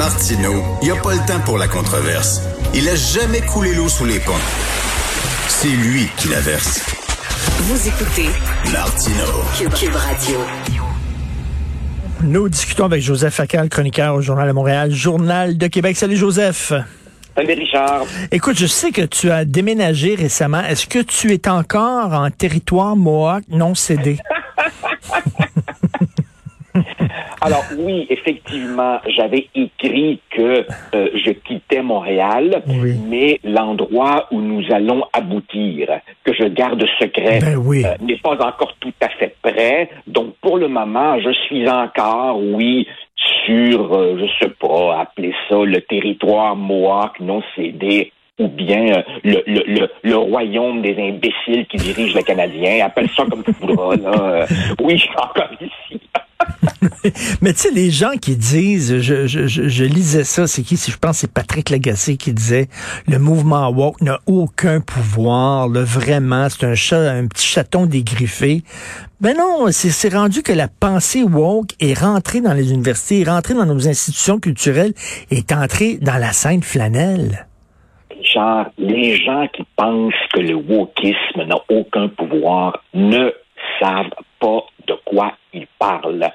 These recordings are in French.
Martineau, il n'y a pas le temps pour la controverse. Il a jamais coulé l'eau sous les ponts. C'est lui qui la verse. Vous écoutez Martineau. Cube, Radio. Nous discutons avec Joseph Facal, chroniqueur au Journal de Montréal, Journal de Québec. Salut Joseph. Salut Richard. Écoute, je sais que tu as déménagé récemment. Est-ce que tu es encore en territoire Mohawk non cédé? Alors oui, effectivement, j'avais écrit que euh, je quittais Montréal, Oui. mais l'endroit où nous allons aboutir, que je garde secret, Ben oui. euh, n'est pas encore tout à fait prêt. Donc pour le moment, je suis encore, oui, sur, euh, je sais pas, appeler ça le territoire Mohawk non cédé ou bien euh, le, le, le, le royaume des imbéciles qui dirigent le Canadien. Appelle ça comme tu voudras. Là. Oui, je suis encore ici. Mais tu sais, les gens qui disent, je, je, je, je lisais ça, c'est qui? Je pense que c'est Patrick Lagacé qui disait, le mouvement woke n'a aucun pouvoir, là, vraiment, c'est un chat, un petit chaton dégriffé. Ben non, c'est rendu que la pensée woke est rentrée dans les universités, est rentrée dans nos institutions culturelles, est entrée dans la sainte flanelle. Genre, les gens qui pensent que le wokisme n'a aucun pouvoir ne savent pas de quoi ils parlent.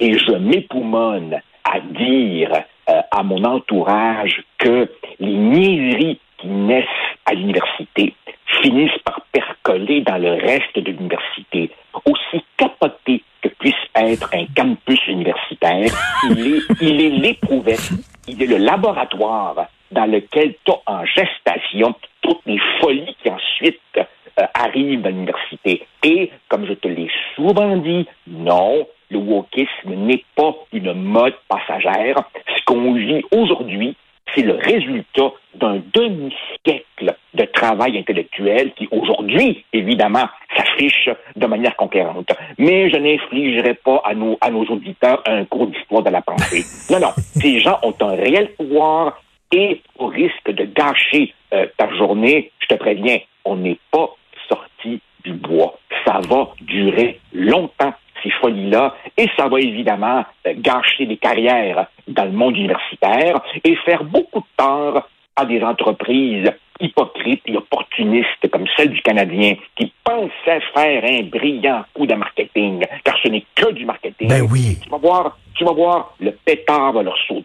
Et je m'époumonne à dire euh, à mon entourage que les niaiseries qui naissent à l'université finissent par percoler dans le reste de l'université. Aussi capoté que puisse être un campus universitaire, il est, il est l'éprouvette, il est le laboratoire dans lequel tu as en gestation toutes les folies qui ensuite euh, arrivent à l'université. Et, comme je te l'ai souvent dit, non, le wokisme n'est pas une mode passagère. Ce qu'on vit aujourd'hui, c'est le résultat d'un demi-siècle de travail intellectuel qui, aujourd'hui, évidemment, s'affiche de manière conquérante. Mais je n'infligerai pas à nos, à nos auditeurs un cours d'histoire de la pensée. Non, non. Ces gens ont un réel pouvoir et au risque de gâcher euh, ta journée, je te préviens, on n'est pas sorti du bois. Ça va durer longtemps, ces folies-là, et ça va évidemment euh, gâcher des carrières dans le monde universitaire et faire beaucoup de tort à des entreprises hypocrites et opportunistes comme celle du Canadien qui pensait faire un brillant coup de marketing, car ce n'est que du marketing. Ben oui. Tu vas voir, tu vas voir, le pétard va leur sauter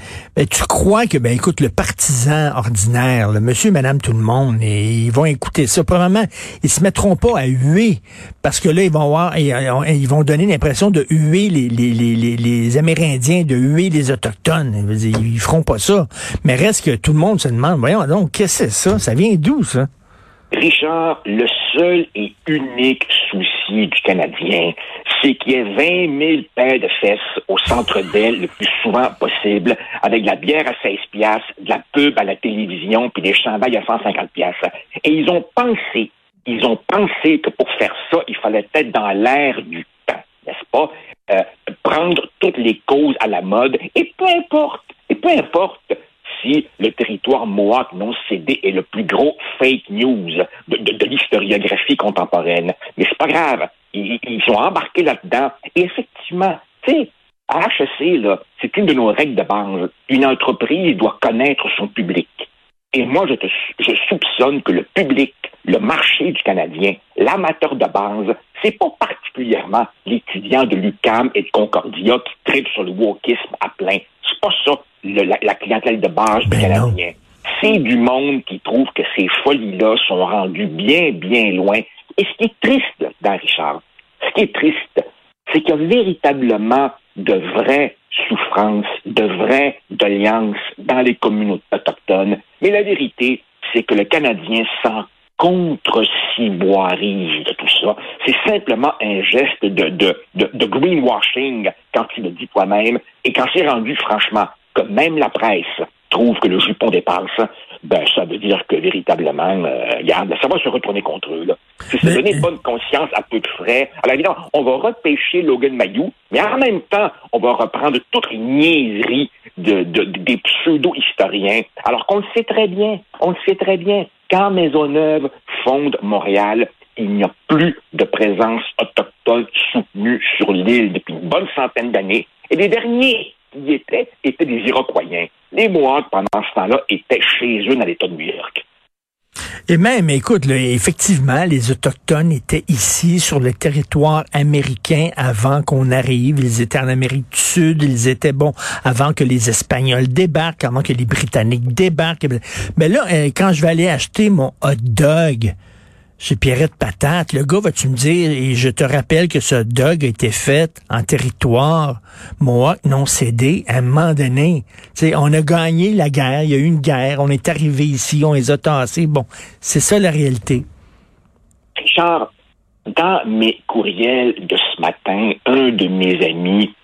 visage. Ben, tu crois que, ben, écoute, le partisan ordinaire, le monsieur, madame, tout le monde, et ils vont écouter ça. Probablement, ils se mettront pas à huer, parce que là, ils vont voir, ils, ils vont donner l'impression de huer les, les, Amérindiens, de huer les Autochtones. Ils feront pas ça. Mais reste que tout le monde se demande, voyons donc, qu'est-ce que c'est ça? Ça vient d'où, ça? Richard, le seul et unique souci du Canadien, c'est qu'il y ait 20 000 paires de fesses au centre d'elle le plus souvent possible, avec de la bière à 16 piastres, de la pub à la télévision, puis des chandails à 150 piastres. Et ils ont pensé, ils ont pensé que pour faire ça, il fallait être dans l'air du temps, n'est-ce pas? Euh, prendre toutes les causes à la mode, et peu importe, et peu importe le territoire Mohawk non cédé est le plus gros fake news de, l'historiographie contemporaine. Mais c'est pas grave. Ils, sont embarqués là-dedans. Et effectivement, tu sais, à HEC, c'est une de nos règles de base. Une entreprise doit connaître son public. Et moi, je soupçonne que le public, le marché du Canadien, l'amateur de base, c'est pas particulièrement l'étudiant de l'UCAM et de Concordia qui tripe sur le wokisme à plein. C'est pas ça, le, la, la, clientèle de base du Ben Canadien. C'est du monde qui trouve que ces folies-là sont rendues bien, bien loin. Et ce qui est triste, dans Richard, ce qui est triste, c'est qu'il y a véritablement de vraies souffrances, de vraies doléances dans les communautés autochtones. Mais la vérité, c'est que le Canadien s'en contre-ciboirise de tout ça. C'est simplement un geste de, de, de, de greenwashing quand tu le dis toi-même et quand c'est rendu franchement que même la presse trouve que le jupon dépasse, ben ça veut dire que véritablement, euh, regarde, ça va se retourner contre eux. Là. C'est se Mais- donner bonne conscience à peu de frais. Alors évidemment, on va repêcher Logan Mayou, mais en même temps, on va reprendre toutes les niaiseries de, de- des pseudo-historiens. Alors qu'on le sait très bien, on le sait très bien. Quand Maisonneuve fonde Montréal, il n'y a plus de présence autochtone soutenue sur l'île depuis une bonne centaine d'années. Et les derniers qui étaient des Iroquois. Les Mohawks, pendant ce temps-là, étaient chez eux dans l'État de New York. Et même, écoute, effectivement, les Autochtones étaient ici sur le territoire américain avant qu'on arrive. Ils étaient en Amérique du Sud. Ils étaient, bon, avant que les Espagnols débarquent, avant que les Britanniques débarquent. Mais là, euh, quand je vais aller acheter mon hot dog, chez Pierrette Patate, le gars, vas-tu me dire, et je te rappelle que ce dog a été fait en territoire Mohawk non cédé à un moment donné. on a gagné la guerre, il y a eu une guerre, on est arrivé ici, on les a tassés. Bon, c'est ça la réalité. Richard, dans mes courriels de ce matin, un de mes amis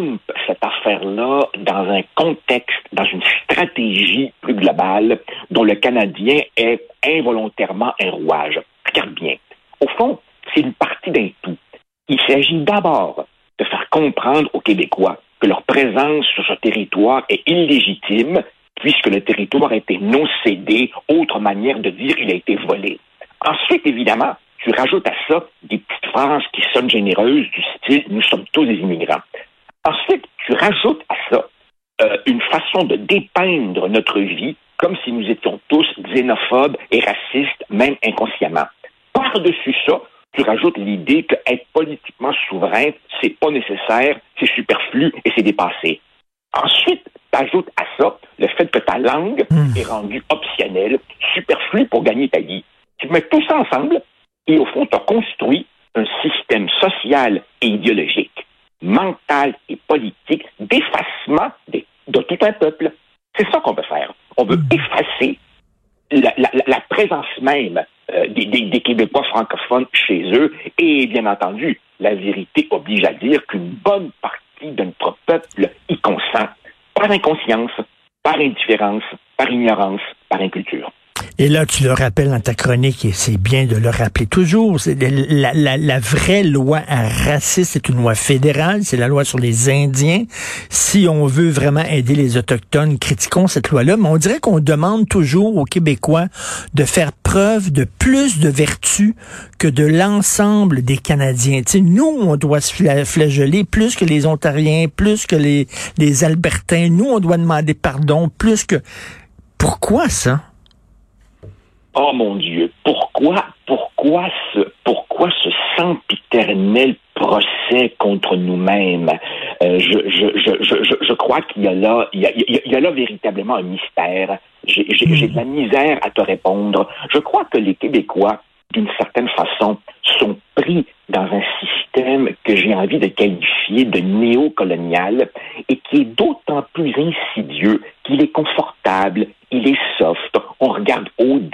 campe cette affaire-là dans un contexte, dans une stratégie plus globale dont le Canadien est involontairement un rouage. Regarde bien. Au fond, c'est une partie d'un tout. Il s'agit d'abord de faire comprendre aux Québécois que leur présence sur ce territoire est illégitime puisque le territoire a été non cédé, autre manière de dire il a été volé. Ensuite, évidemment, tu rajoutes à ça des petites phrases qui sonnent généreuses du style Nous sommes tous des immigrants. Ensuite, tu rajoutes à ça euh, une façon de dépeindre notre vie comme si nous étions tous xénophobes et racistes, même inconsciemment. Par-dessus ça, tu rajoutes l'idée que être politiquement souverain, c'est pas nécessaire, c'est superflu et c'est dépassé. Ensuite, tu ajoutes à ça le fait que ta langue hmm. est rendue optionnelle, superflue pour gagner ta vie. Tu mets tout ça ensemble et au fond, tu as construit un système social et idéologique mental et politique d'effacement de, tout un peuple. C'est ça qu'on veut faire. On veut hmm. effacer la, présence même euh, des, Québécois francophones chez eux. Et bien entendu, la vérité oblige à dire qu'une bonne partie de notre peuple y consent, par inconscience, par indifférence, par ignorance, par inculture. Et là, tu le rappelles dans ta chronique, et c'est bien de le rappeler toujours, la, vraie loi raciste, c'est une loi fédérale, c'est la loi sur les Indiens. Si on veut vraiment aider les Autochtones, critiquons cette loi-là, mais on dirait qu'on demande toujours aux Québécois de faire preuve de plus de vertu que de l'ensemble des Canadiens. nous, on doit se flageller plus que les Ontariens, plus que les, les Albertains. Nous, on doit demander pardon plus que... Pourquoi ça? Oh mon Dieu, pourquoi, pourquoi ce, pourquoi ce sempiternel procès contre nous-mêmes? Euh, je, crois qu'il y a là, il y a, y a là véritablement un mystère. J'ai de la misère à te répondre. Je crois que les Québécois, d'une certaine façon, sont pris dans un système que j'ai envie de qualifier de néocolonial et qui est d'autant plus insidieux qu'il est confortable, il est soft,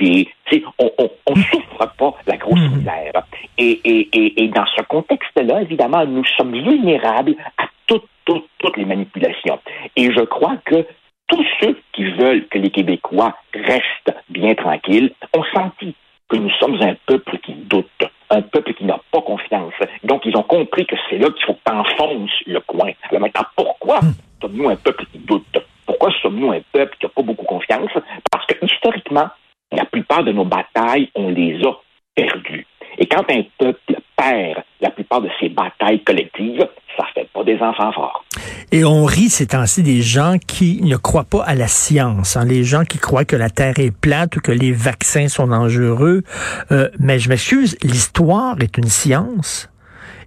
on on, on, on souffre pas la grosse hmm. misère. Et, et, et, et dans ce contexte-là, évidemment, nous sommes vulnérables à toutes, toutes, toutes les manipulations. Et je crois que tous ceux qui veulent que les Québécois restent bien tranquilles ont senti que nous sommes un peuple qui doute, un peuple qui n'a pas confiance. Donc, ils ont compris que c'est là qu'il faut que tu le coin. Alors maintenant, pourquoi hmm. sommes-nous un peuple qui doute? Pourquoi sommes-nous un peuple qui n'a pas beaucoup confiance? Parce que historiquement, la plupart de nos batailles, on les a perdues. Et quand un peuple perd la plupart de ses batailles collectives, ça fait pas des enfants forts. Et on rit ces temps-ci des gens qui ne croient pas à la science, hein, les gens qui croient que la Terre est plate ou que les vaccins sont dangereux. Euh, mais je m'excuse, l'histoire est une science.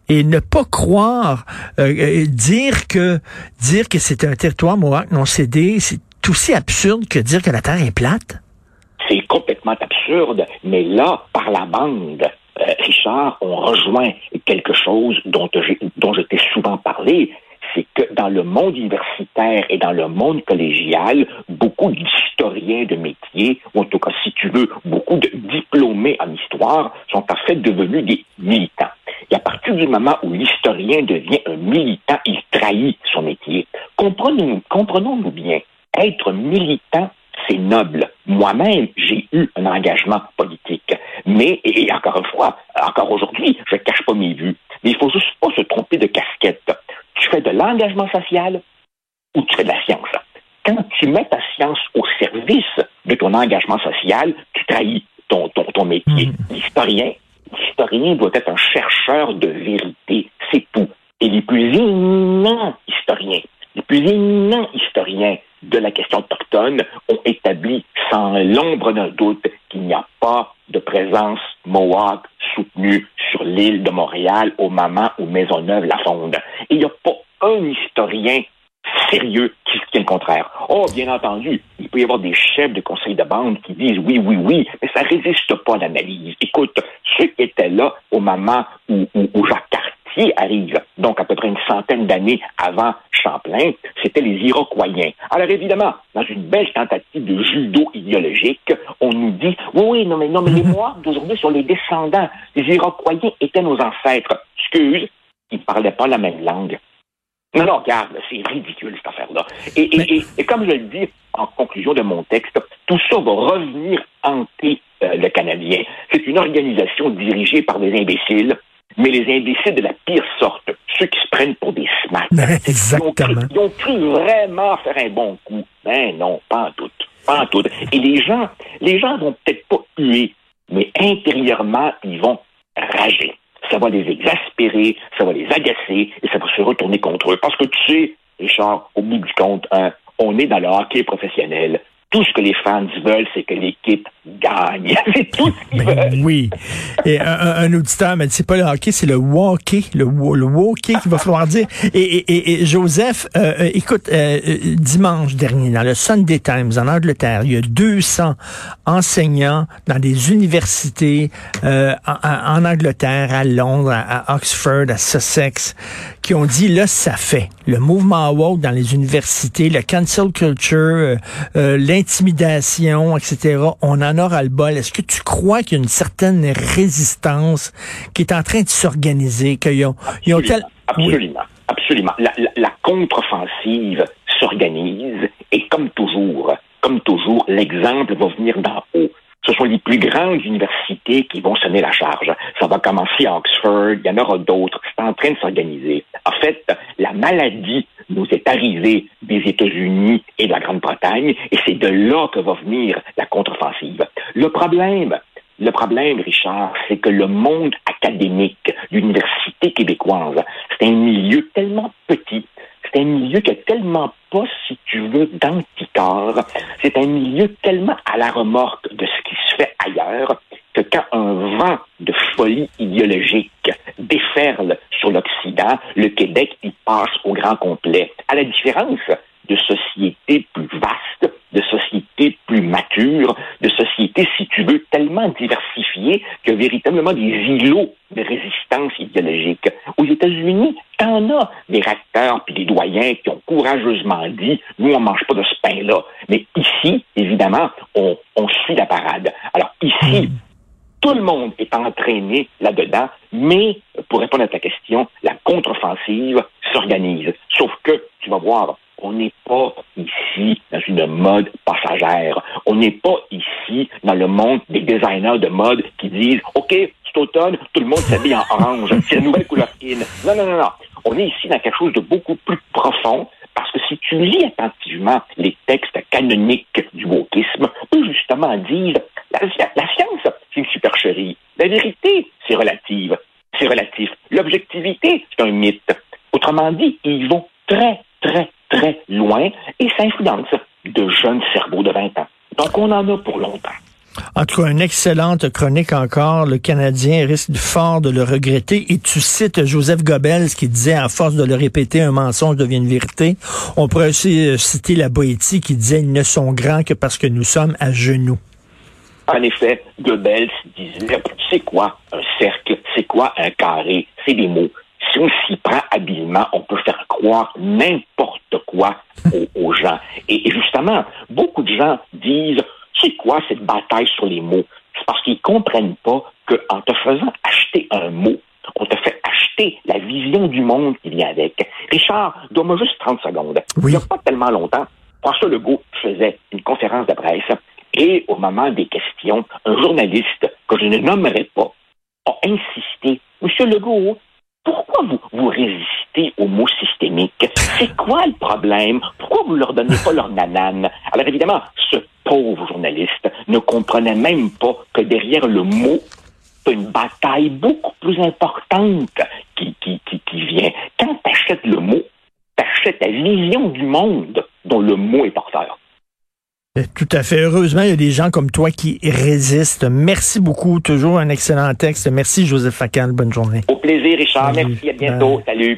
Et ne pas croire, euh, euh, dire que dire que c'est un territoire Mohawk non cédé, c'est aussi absurde que dire que la Terre est plate. C'est complètement absurde, mais là, par la bande, Richard, on rejoint quelque chose dont, dont je t'ai souvent parlé, c'est que dans le monde universitaire et dans le monde collégial, beaucoup d'historiens de métier, ou en tout cas, si tu veux, beaucoup de diplômés en histoire, sont en fait devenus des militants. Et à partir du moment où l'historien devient un militant, il trahit son métier. Comprenons-nous comprenons bien, être militant, c'est noble. Moi-même, j'ai eu un engagement politique. Mais, et encore une fois, encore aujourd'hui, je ne cache pas mes vues. Mais il faut juste pas se tromper de casquette. Tu fais de l'engagement social ou tu fais de la science. Quand tu mets ta science au service de ton engagement social, tu trahis ton, ton, ton métier. Mmh. L'historien, l'historien doit être un chercheur de vérité. C'est tout. Et les plus éminents historiens, les plus éminents historiens de la question autochtone ont établi sans l'ombre d'un doute qu'il n'y a pas de présence Mohawk soutenue sur l'île de Montréal au moment où Maisonneuve la fonde. Il n'y a pas un historien sérieux qui tient le contraire. Oh, bien entendu, il peut y avoir des chefs de conseil de bande qui disent oui, oui, oui, mais ça résiste pas à l'analyse. Écoute, ceux qui étaient là au moment où, où, Jacques Cartier arrive, donc à peu près une centaine d'années avant Champlain, c'était les Iroquoiens. Alors évidemment, dans une belle tentative de judo idéologique, on nous dit oui, oui, non, mais non, mais les mois d'aujourd'hui sont les descendants. Les Iroquoiens étaient nos ancêtres. Excuse, ils ne parlaient pas la même langue. Non, non, regarde, c'est ridicule cette affaire-là. Et, et, comme je le dis en conclusion de mon texte, tout ça va revenir hanter euh, le Canadien. C'est une organisation dirigée par des imbéciles, mais les imbéciles de la pire sorte, ceux qui se prennent pour des. Exactement. Ils ont, cru, vraiment faire un bon coup. Ben non, pas en tout. Pas en tout. Et les gens, les gens vont peut-être pas huer, mais intérieurement, ils vont rager ça va les exaspérer, ça va les agacer et ça va se retourner contre eux. Parce que tu sais, Richard, au bout du compte, hein, on est dans le hockey professionnel tout ce que les fans veulent, c'est que l'équipe gagne. c'est tout ce qu'ils ben. Oui. Et un, auditeur m'a dit, c'est pas le hockey, c'est le walkie, le, le walkie qu'il va falloir dire. Et, et, et Joseph, euh, euh, écoute, euh, dimanche dernier, dans le Sunday Times, en Angleterre, il y a 200 enseignants dans des universités en, en, Angleterre, à Londres, à, Oxford, à Sussex, qui ont dit, là, ça fait. Le mouvement woke dans les universités, le cancel culture, euh, intimidation, etc. On en aura le bol. Est-ce que tu crois qu'il y a une certaine résistance qui est en train de s'organiser, qu'ils ont, ils ont Absolument. Absolument. La, la contre-offensive s'organise et comme toujours, comme toujours, l'exemple va venir d'en haut. Ce sont les plus grandes universités qui vont sonner la charge. Ça va commencer à Oxford, il y en aura d'autres. C'est en train de s'organiser. En fait, la maladie nous est arrivée des États-Unis et de la Grande-Bretagne, et c'est de là que va venir la contre-offensive. Le problème, le problème, Richard, c'est que le monde académique, l'université québécoise, c'est un milieu tellement petit, c'est un milieu qui a tellement pas, si tu veux, d'anticorps. C'est un milieu tellement à la remorque de ce qui se fait ailleurs que quand un vent de folie idéologique déferle sur l'Occident, le Québec y passe au grand complet. À la différence de sociétés plus vastes, de sociétés plus matures, de sociétés, si tu veux, tellement diversifiées que véritablement des îlots de résistance idéologique. Aux États-Unis, t'en as des recteurs puis des doyens qui ont courageusement dit, nous, on mange pas de ce pain-là. Mais ici, évidemment, on, on suit la parade. Alors ici, hmm. Tout le monde est entraîné là-dedans, mais pour répondre à ta question, la contre-offensive s'organise. Sauf que, tu vas voir, on n'est pas ici dans une mode passagère. On n'est pas ici dans le monde des designers de mode qui disent OK, cet automne, tout le monde s'habille en orange. C'est la nouvelle couleur in. Non, non, non, non. On est ici dans quelque chose de beaucoup plus profond parce que si tu lis attentivement les textes canoniques du wokisme, eux justement disent la, la science, c'est une supercherie. La vérité, c'est relative. C'est relatif. L'objectivité, c'est un mythe. Autrement dit, ils vont très, très, très loin et ça influence de jeunes cerveaux de 20 ans. Donc, on en a pour longtemps. En tout cas, une excellente chronique encore. Le Canadien risque fort de le regretter. Et tu cites Joseph Goebbels qui disait, à force de le répéter, un mensonge devient une vérité. On pourrait aussi euh, citer la Boétie qui disait, ils ne sont grands que parce que nous sommes à genoux. En effet, Goebbels disait, c'est quoi un cercle? C'est quoi un carré? C'est des mots si on s'y prend habilement, on peut faire croire n'importe quoi aux, gens. Et, justement, beaucoup de gens disent, c'est quoi cette bataille sur les mots? C'est parce qu'ils comprennent pas qu'en te faisant acheter un mot, on te fait acheter la vision du monde qui vient avec. Richard, donne-moi juste 30 secondes. Il n'y a pas tellement longtemps, François Legault faisait une conférence de presse et au moment des questions, un journaliste que je ne nommerai pas a insisté. Monsieur Legault, pourquoi vous, résistez aux mots systémiques? C'est quoi le problème? Pourquoi vous leur donnez pas leur nanane? Alors évidemment, ce pauvre journaliste ne comprenait même pas que derrière le mot, une bataille beaucoup plus importante qui, vient. Quand tu achètes le mot, tu achètes ta vision du monde dont le mot est porteur. Euh, tout à fait. Heureusement, il y a des gens comme toi qui résistent. Merci beaucoup. Toujours un excellent texte. Merci, Joseph Facal. Bonne journée. Au plaisir, Richard. Merci. À bientôt. Salut.